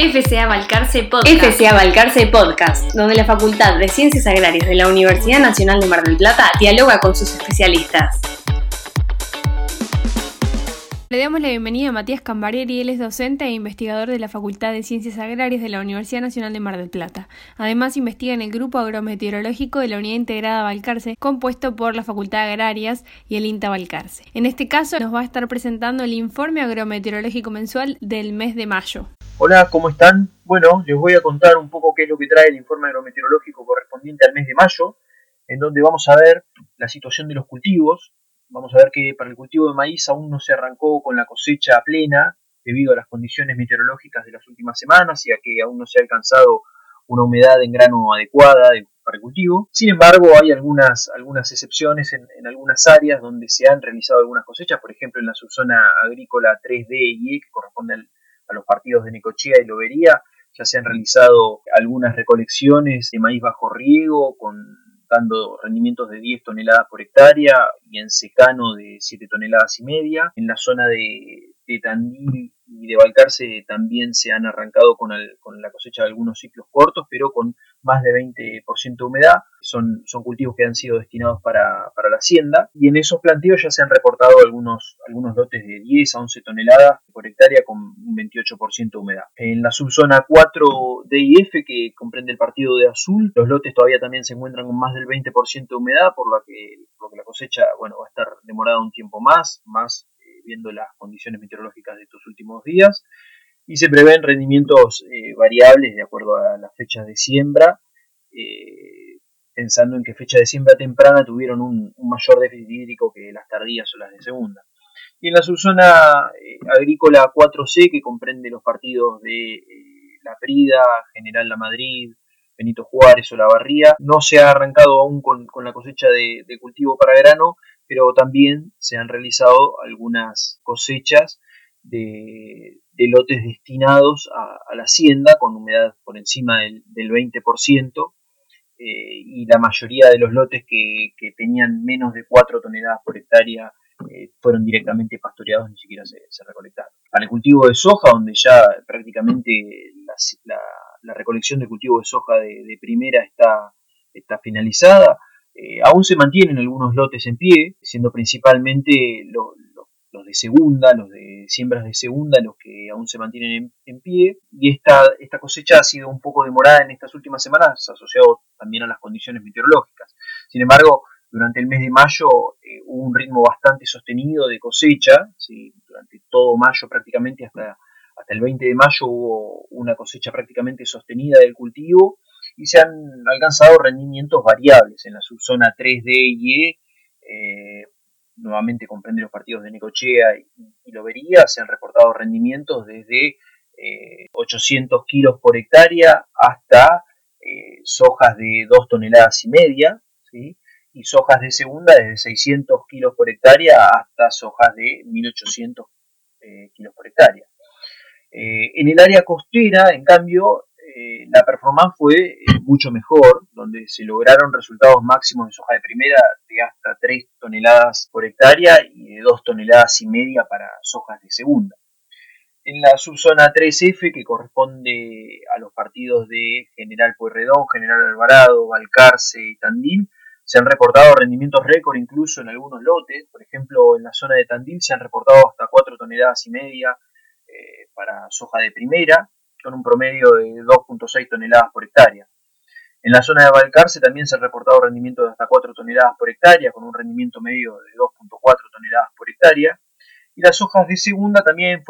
FCA Balcarce Podcast. FCA Balcarce Podcast, donde la Facultad de Ciencias Agrarias de la Universidad Nacional de Mar del Plata dialoga con sus especialistas. Le damos la bienvenida a Matías Cambarieri, él es docente e investigador de la Facultad de Ciencias Agrarias de la Universidad Nacional de Mar del Plata. Además, investiga en el Grupo Agrometeorológico de la Unidad Integrada Balcarce, compuesto por la Facultad de Agrarias y el INTA Balcarce. En este caso, nos va a estar presentando el informe agrometeorológico mensual del mes de mayo. Hola, ¿cómo están? Bueno, les voy a contar un poco qué es lo que trae el informe agrometeorológico correspondiente al mes de mayo, en donde vamos a ver la situación de los cultivos, Vamos a ver que para el cultivo de maíz aún no se arrancó con la cosecha plena debido a las condiciones meteorológicas de las últimas semanas y a que aún no se ha alcanzado una humedad en grano adecuada para el cultivo. Sin embargo, hay algunas, algunas excepciones en, algunas áreas donde se han realizado algunas cosechas, por ejemplo en la subzona agrícola 3D y E, que corresponde a los partidos de Necochea y Lobería, ya se han realizado algunas recolecciones de maíz bajo riego con dando rendimientos de 10 toneladas por hectárea y en secano de 7 toneladas y media. En la zona de, de Tandil y de Balcarce también se han arrancado con, con, la cosecha de algunos ciclos cortos, pero con más de 20% de humedad. Son, cultivos que han sido destinados para, para, la hacienda y en esos plantíos ya se han reportado algunos, algunos lotes de 10 a 11 toneladas por hectárea con un 28% de humedad. En la subzona 4 DIF, que comprende el partido de Azul, los lotes todavía también se encuentran con más del 20% de humedad, por lo que, lo que la cosecha bueno, va a estar demorada un tiempo más, más viendo las condiciones meteorológicas de estos últimos días y se prevén rendimientos eh, variables de acuerdo a las fechas de siembra, eh, pensando en que fecha de siembra temprana tuvieron un, mayor déficit hídrico que las tardías o las de segunda. Y en la subzona eh, agrícola 4C, que comprende los partidos de La Prida, General La Madrid, Benito Juárez o La Barría, no se ha arrancado aún con, la cosecha de, de cultivo para grano, pero también se han realizado algunas cosechas de, lotes destinados a, la hacienda con humedad por encima del, 20% eh, y la mayoría de los lotes que, tenían menos de 4 toneladas por hectárea eh, fueron directamente pastoreados, ni siquiera se, recolectaron. Para el cultivo de soja, donde ya prácticamente la, recolección de cultivo de soja de, primera está, está finalizada, eh, aún se mantienen algunos lotes en pie, siendo principalmente los, de segunda, los de siembras de segunda, los que aún se mantienen en, pie. Y esta, esta cosecha ha sido un poco demorada en estas últimas semanas, asociado también a las condiciones meteorológicas. Sin embargo, durante el mes de mayo eh, hubo un ritmo bastante sostenido de cosecha, durante todo mayo prácticamente hasta, hasta el 20 de mayo hubo una cosecha prácticamente sostenida del cultivo y se han alcanzado rendimientos variables en la subzona 3D y E. Eh, nuevamente comprende los partidos de Necochea y, Lobería, se han reportado rendimientos desde 800 eh, kilos por hectárea hasta eh, sojas de 2 toneladas y media, y sojas de segunda desde 600 kilos por hectárea hasta sojas de 1800 kilos por hectárea. en el área costera, en cambio, eh, la performance fue eh, mucho mejor, donde se lograron resultados máximos de soja de primera de hasta 3 toneladas por hectárea y de 2 toneladas y media para sojas de segunda. En la subzona 3F, que corresponde a los partidos de General Pueyrredón, General Alvarado, Balcarce y Tandil, se han reportado rendimientos récord incluso en algunos lotes. Por ejemplo, en la zona de Tandil se han reportado hasta 4 toneladas y media eh, para soja de primera con un promedio de 2.6 toneladas por hectárea. En la zona de Balcarce también se han reportado rendimientos de hasta 4 toneladas por hectárea, con un rendimiento medio de 2.4 toneladas por hectárea. Y las hojas de segunda también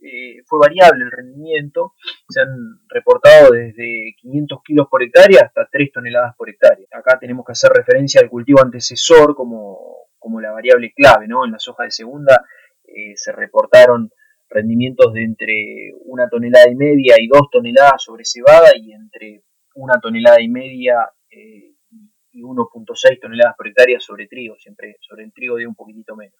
eh, fue variable el rendimiento, se han reportado desde 500 kilos por hectárea hasta 3 toneladas por hectárea. Acá tenemos que hacer referencia al cultivo antecesor como, como la variable clave, ¿no? En las hojas de segunda eh, se reportaron rendimientos de entre una tonelada y media y dos toneladas sobre cebada y entre una tonelada y media eh, y 1.6 toneladas por hectárea sobre trigo, siempre sobre el trigo de un poquitito menos.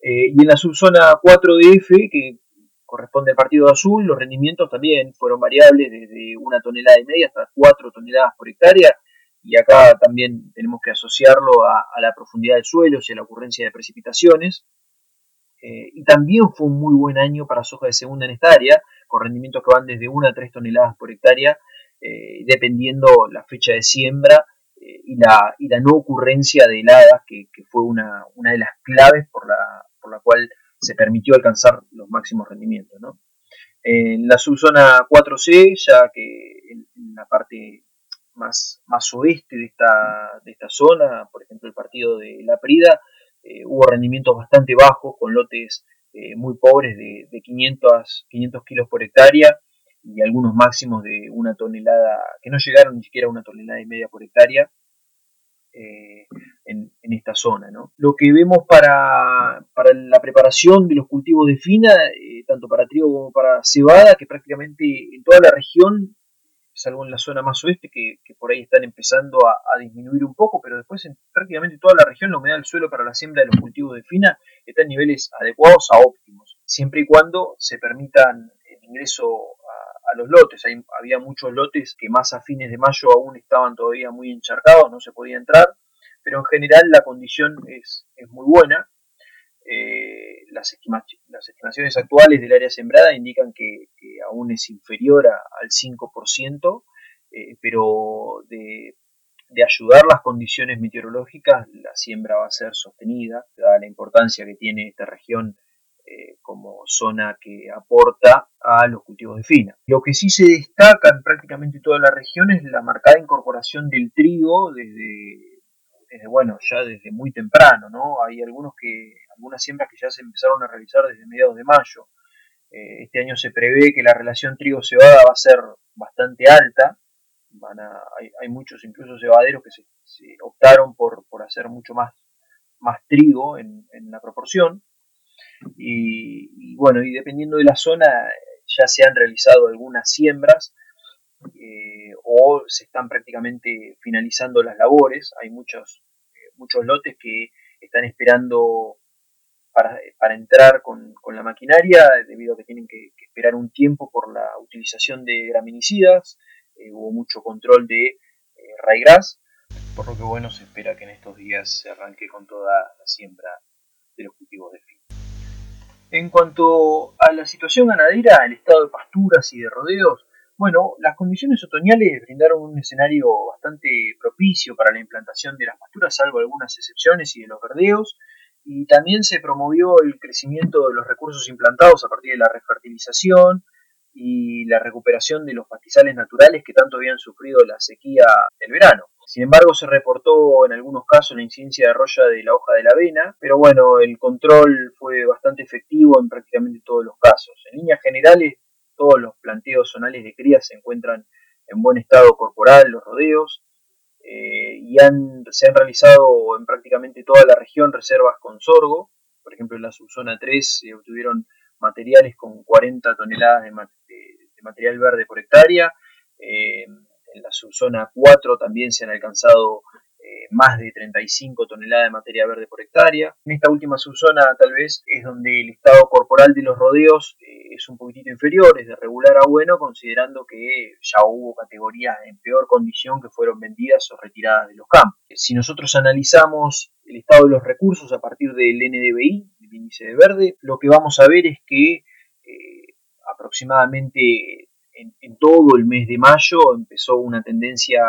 Eh, y en la subzona 4DF, que corresponde al partido azul, los rendimientos también fueron variables desde una tonelada y media hasta 4 toneladas por hectárea, y acá también tenemos que asociarlo a, a la profundidad del suelo y a la ocurrencia de precipitaciones. Eh, y también fue un muy buen año para soja de segunda en esta área, con rendimientos que van desde 1 a 3 toneladas por hectárea, eh, dependiendo la fecha de siembra eh, y, la, y la no ocurrencia de heladas, que, fue una, una, de las claves por la, por la cual se permitió alcanzar los máximos rendimientos. En la subzona 4C, ya que en, la parte más, más oeste de esta, de esta zona, por ejemplo el partido de La Prida, eh, hubo rendimientos bastante bajos con lotes eh, muy pobres de, de 500, 500 kilos por hectárea y algunos máximos de una tonelada, que no llegaron ni siquiera a una tonelada y media por hectárea eh, en, esta zona. Lo que vemos para, la preparación de los cultivos de fina, tanto para trigo como para cebada, que prácticamente en toda la región salvo en la zona más oeste, que, por ahí están empezando a, disminuir un poco, pero después en prácticamente toda la región la humedad del suelo para la siembra de los cultivos de fina está en niveles adecuados a óptimos, siempre y cuando se permitan el ingreso a, los lotes. había muchos lotes que más a fines de mayo aún estaban todavía muy encharcados, no se podía entrar, pero en general la condición es, es muy buena. Eh, las, estimaciones actuales del área sembrada indican que, aún es inferior al 5%, eh, pero de, ayudar las condiciones meteorológicas, la siembra va a ser sostenida, dada la importancia que tiene esta región eh, como zona que aporta a los cultivos de fina. Lo que sí se destaca en prácticamente toda la región es la marcada incorporación del trigo desde bueno, ya desde muy temprano, ¿no? Hay algunos que, algunas siembras que ya se empezaron a realizar desde mediados de mayo. Eh, este año se prevé que la relación trigo-cebada va a ser bastante alta. Van hay, muchos incluso cebaderos que se, optaron por, hacer mucho más, más trigo en, la proporción. Y, bueno, y dependiendo de la zona, ya se han realizado algunas siembras eh, o se están prácticamente finalizando las labores. Hay muchos, eh, muchos lotes que están esperando para, entrar con, la maquinaria, debido a que tienen que, esperar un tiempo por la utilización de graminicidas. Eh, hubo mucho control de raigras, por lo que bueno, se espera que en estos días se arranque con toda la siembra de los cultivos de fin. En cuanto a la situación ganadera, el estado de pasturas y de rodeos, bueno, las condiciones otoñales brindaron un escenario bastante propicio para la implantación de las pasturas, salvo algunas excepciones y de los verdeos, y también se promovió el crecimiento de los recursos implantados a partir de la refertilización y la recuperación de los pastizales naturales que tanto habían sufrido la sequía del verano. Sin embargo, se reportó en algunos casos la incidencia de roya de la hoja de la avena, pero bueno, el control fue bastante efectivo en prácticamente todos los casos. En líneas generales, todos los planteos zonales de cría se encuentran en buen estado corporal, los rodeos, eh, y se han realizado en prácticamente toda la región reservas con sorgo. Por ejemplo, en la subzona 3 se obtuvieron materiales con 40 toneladas de, material verde por hectárea. Eh, en la subzona 4 también se han alcanzado más de 35 toneladas de materia verde por hectárea. En esta última subzona tal vez es donde el estado corporal de los rodeos eh, es un poquitito inferior, es de regular a bueno, considerando que ya hubo categorías en peor condición que fueron vendidas o retiradas de los campos. Si nosotros analizamos el estado de los recursos a partir del NDBI, el índice de verde, lo que vamos a ver es que eh, aproximadamente en, en, todo el mes de mayo empezó una tendencia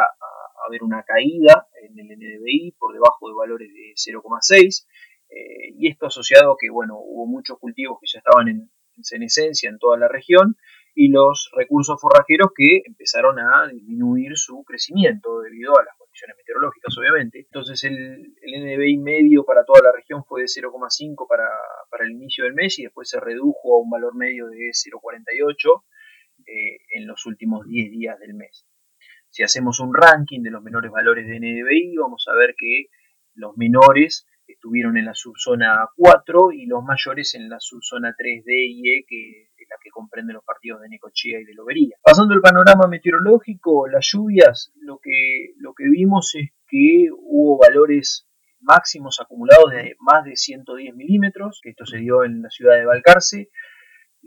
haber una caída en el NDBI por debajo de valores de 0,6 eh, y esto asociado a que bueno, hubo muchos cultivos que ya estaban en, senescencia en toda la región y los recursos forrajeros que empezaron a disminuir su crecimiento debido a las condiciones meteorológicas, obviamente. Entonces el, el medio para toda la región fue de 0,5 para, para, el inicio del mes y después se redujo a un valor medio de 0,48 eh, en los últimos 10 días del mes. Si hacemos un ranking de los menores valores de NDBI, vamos a ver que los menores estuvieron en la subzona 4 y los mayores en la subzona 3D y E, que es la que comprende los partidos de Necochea y de Lobería. Pasando el panorama meteorológico, las lluvias, lo que, lo que vimos es que hubo valores máximos acumulados de más de 110 milímetros, esto se dio en la ciudad de Balcarce,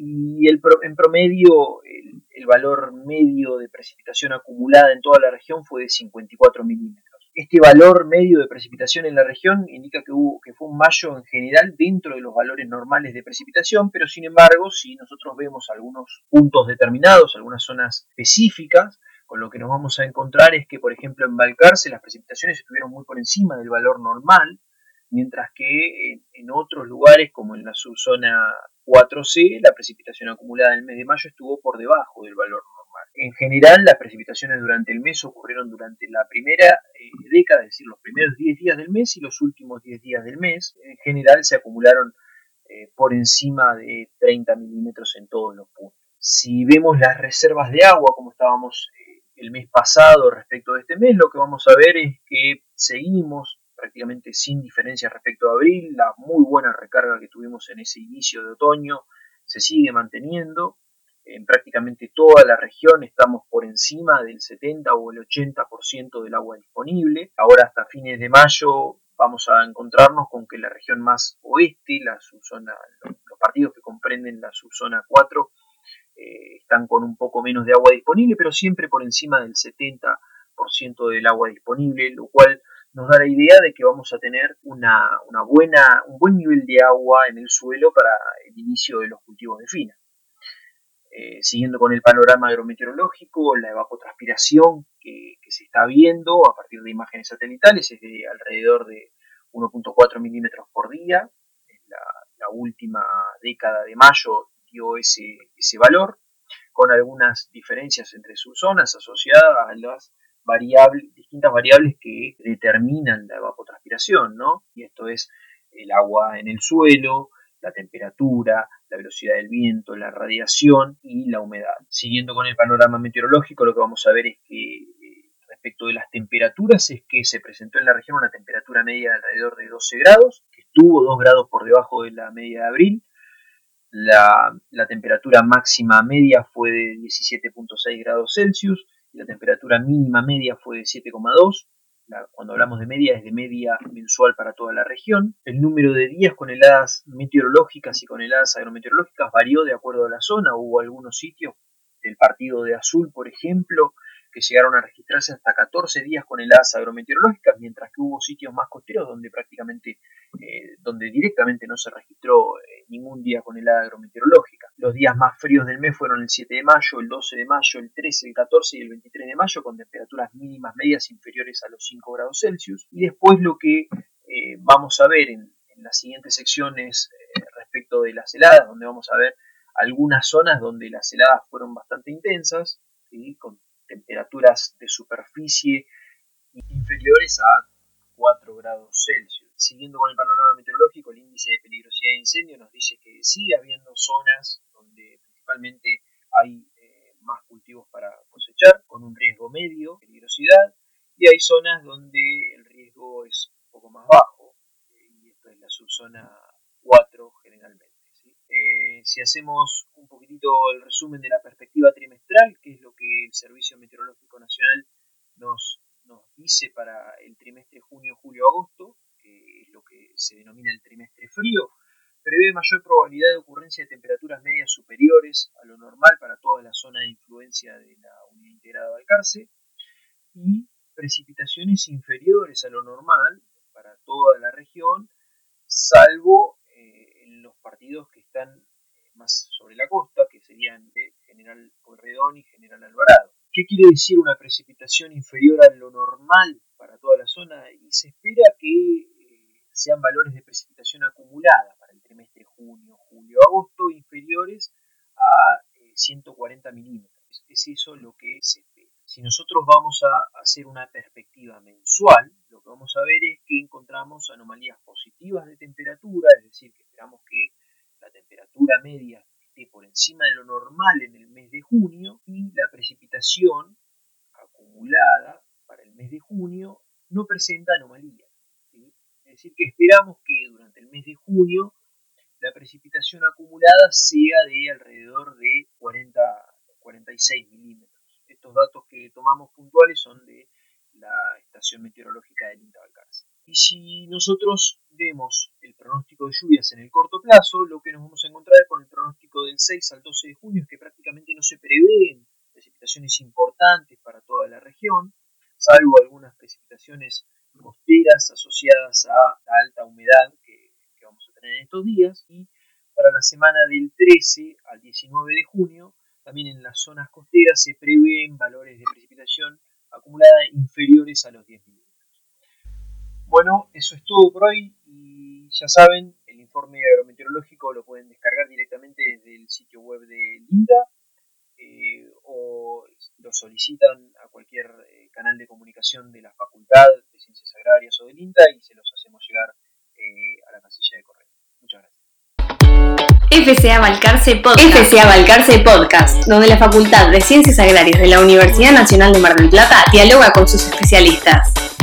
y el, en promedio el, valor medio de precipitación acumulada en toda la región fue de 54 milímetros. Este valor medio de precipitación en la región indica que, hubo, que fue un mayo en general dentro de los valores normales de precipitación, pero sin embargo, si nosotros vemos algunos puntos determinados, algunas zonas específicas, con lo que nos vamos a encontrar es que, por ejemplo, en Balcarce las precipitaciones estuvieron muy por encima del valor normal, mientras que en, otros lugares, como en la subzona 4C, la precipitación acumulada en el mes de mayo estuvo por debajo del valor normal. En general, las precipitaciones durante el mes ocurrieron durante la primera eh, década, es decir, los primeros 10 días del mes y los últimos 10 días del mes. En general se acumularon eh, por encima de 30 milímetros en todos los puntos. Si vemos las reservas de agua, como estábamos eh, el mes pasado respecto a este mes, lo que vamos a ver es que seguimos prácticamente sin diferencia respecto a abril. La muy buena recarga que tuvimos en ese inicio de otoño se sigue manteniendo. En prácticamente toda la región estamos por encima del 70 o el 80% del agua disponible. Ahora hasta fines de mayo vamos a encontrarnos con que la región más oeste, la subzona, los, partidos que comprenden la subzona 4, eh, están con un poco menos de agua disponible, pero siempre por encima del 70% del agua disponible, lo cual nos da la idea de que vamos a tener un buen nivel de agua en el suelo para el inicio de los cultivos de fina. Eh, siguiendo con el panorama agrometeorológico, la evapotranspiración que, se está viendo a partir de imágenes satelitales es de alrededor de 1.4 milímetros por día. La, la, última década de mayo dio ese, ese valor, con algunas diferencias entre sus zonas asociadas a las distintas variables que determinan la evapotranspiración, ¿no? Y esto es el agua en el suelo, la temperatura, la velocidad del viento, la radiación y la humedad. Siguiendo con el panorama meteorológico, lo que vamos a ver es que eh, respecto de las temperaturas es que se presentó en la región una temperatura media de alrededor de 12 grados, que estuvo 2 grados por debajo de la media de abril. La, la temperatura máxima media fue de 17.6 grados Celsius la temperatura mínima media fue de 7,2. Cuando hablamos de media es de media mensual para toda la región. El número de días con heladas meteorológicas y con heladas agrometeorológicas varió de acuerdo a la zona. Hubo algunos sitios del partido de Azul, por ejemplo, que llegaron a registrarse hasta 14 días con heladas agrometeorológicas, mientras que hubo sitios más costeros donde prácticamente, eh, donde directamente no se registró eh, ningún día con helada agrometeorológica. Los días más fríos del mes fueron el 7 de mayo, el 12 de mayo, el 13, el 14 y el 23 de mayo, con temperaturas mínimas medias inferiores a los 5 grados Celsius. Y después lo que eh, vamos a ver en, las siguientes secciones respecto de las heladas, donde vamos a ver algunas zonas donde las heladas fueron bastante intensas, con temperaturas de superficie inferiores a 4 grados Celsius. Siguiendo con el panorama meteorológico, el índice de peligrosidad de incendio nos dice que sigue habiendo zonas donde principalmente hay eh, más cultivos para cosechar, con un riesgo medio de peligrosidad, y hay zonas donde el riesgo es un poco más bajo, eh, y esto es la subzona 4 generalmente. Eh, si hacemos un poquitito el resumen de la perspectiva trimestral, que es lo que el Servicio Meteorológico Nacional nos, nos dice para el trimestre junio, julio, agosto, que es lo que se denomina el trimestre frío, prevé mayor probabilidad de ocurrencia de temperaturas medias superiores a lo normal para toda la zona de influencia de la unidad integrada Balcarce y precipitaciones inferiores a lo normal para toda la región, salvo eh, en los partidos que están más sobre la costa, serían de General Corredón y General Alvarado. ¿Qué quiere decir una precipitación inferior a lo normal para toda la zona? Y se espera que eh, sean valores de precipitación acumulada para el trimestre junio, julio, agosto inferiores a 140 eh, milímetros. Es eso lo que se espera. Si nosotros vamos a hacer una perspectiva mensual, lo que vamos a ver es que encontramos anomalías positivas de temperatura, es decir, que esperamos que la temperatura media encima de lo normal en el mes de junio y la precipitación acumulada para el mes de junio no presenta anomalías. Es decir, que esperamos que durante el mes de junio la precipitación acumulada sea de alrededor de 40, 46 milímetros. Estos datos que tomamos puntuales son de la estación meteorológica del INTA Y si nosotros de lluvias en el corto plazo, lo que nos vamos a encontrar con el pronóstico del 6 al 12 de junio es que prácticamente no se prevén precipitaciones importantes para toda la región, salvo algunas precipitaciones costeras asociadas a la alta humedad que, que vamos a tener en estos días y para la semana del 13 al 19 de junio también en las zonas costeras se prevén valores de precipitación acumulada inferiores a los 10 milímetros. Bueno, eso es todo por hoy ya saben, el informe agrometeorológico lo pueden descargar directamente desde el sitio web de INTA eh, o lo solicitan a cualquier eh, canal de comunicación de la Facultad de Ciencias Agrarias o del INTA y se los hacemos llegar eh, a la casilla de correo. Muchas gracias. FCA Balcarce Podcast. FCA Balcarce Podcast, donde la Facultad de Ciencias Agrarias de la Universidad Nacional de Mar del Plata dialoga con sus especialistas.